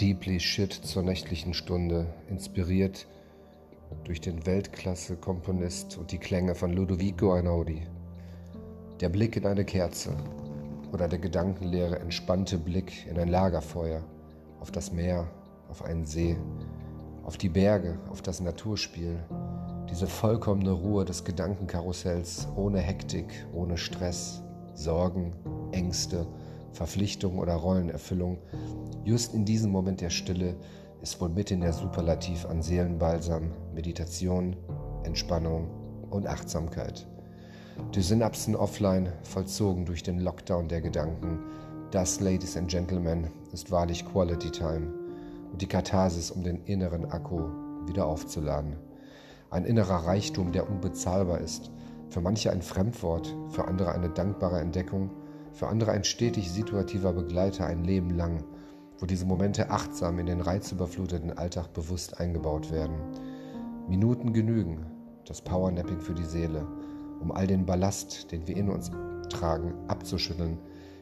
Deeply Shit zur nächtlichen Stunde, inspiriert durch den Weltklasse-Komponist und die Klänge von Ludovico Einaudi. Der Blick in eine Kerze oder der gedankenleere, entspannte Blick in ein Lagerfeuer, auf das Meer, auf einen See, auf die Berge, auf das Naturspiel, diese vollkommene Ruhe des Gedankenkarussells, ohne Hektik, ohne Stress, Sorgen, Ängste, Verpflichtung oder Rollenerfüllung, just in diesem Moment der Stille ist wohl mithin der Superlativ an Seelenbalsam, Meditation, Entspannung und Achtsamkeit. Die Synapsen offline, vollzogen durch den Lockdown der Gedanken. Das, Ladies and Gentlemen, ist wahrlich Quality Time und die Katharsis, um den inneren Akku wieder aufzuladen. Ein innerer Reichtum, der unbezahlbar ist. Für manche ein Fremdwort, für andere eine dankbare Entdeckung, für andere ein stetig situativer Begleiter ein Leben lang, wo diese Momente achtsam in den reizüberfluteten Alltag bewusst eingebaut werden. Minuten genügen, das Powernapping für die Seele, um all den Ballast, den wir in uns tragen, abzuschütteln,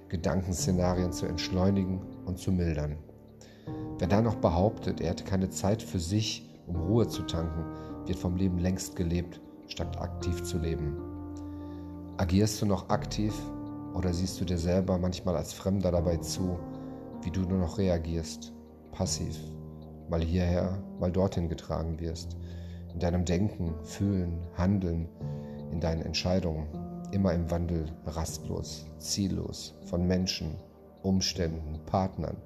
Gedankenszenarien zu entschleunigen und zu mildern. Wer da noch behauptet, er hätte keine Zeit für sich, um Ruhe zu tanken, wird vom Leben längst gelebt, statt aktiv zu leben. Agierst du noch aktiv oder siehst du dir selber manchmal als Fremder dabei zu, wie du nur noch reagierst, passiv, mal hierher, mal dorthin getragen wirst, in deinem Denken, Fühlen, Handeln, in deinen Entscheidungen, immer im Wandel, rastlos, ziellos, von Menschen, Umständen, Partnern,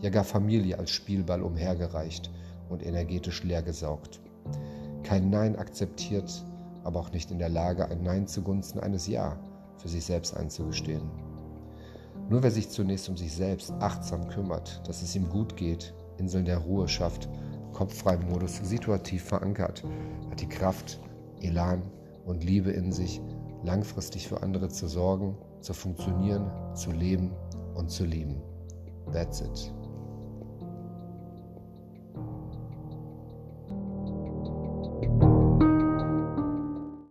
ja gar Familie als Spielball umhergereicht und energetisch leergesaugt. Kein Nein akzeptiert, aber auch nicht in der Lage, ein Nein zugunsten eines Ja für sich selbst einzugestehen. Nur wer sich zunächst um sich selbst achtsam kümmert, dass es ihm gut geht, Inseln der Ruhe schafft, Kopffreimodus situativ verankert, hat die Kraft, Elan und Liebe in sich, langfristig für andere zu sorgen, zu funktionieren, zu leben und zu lieben. That's it.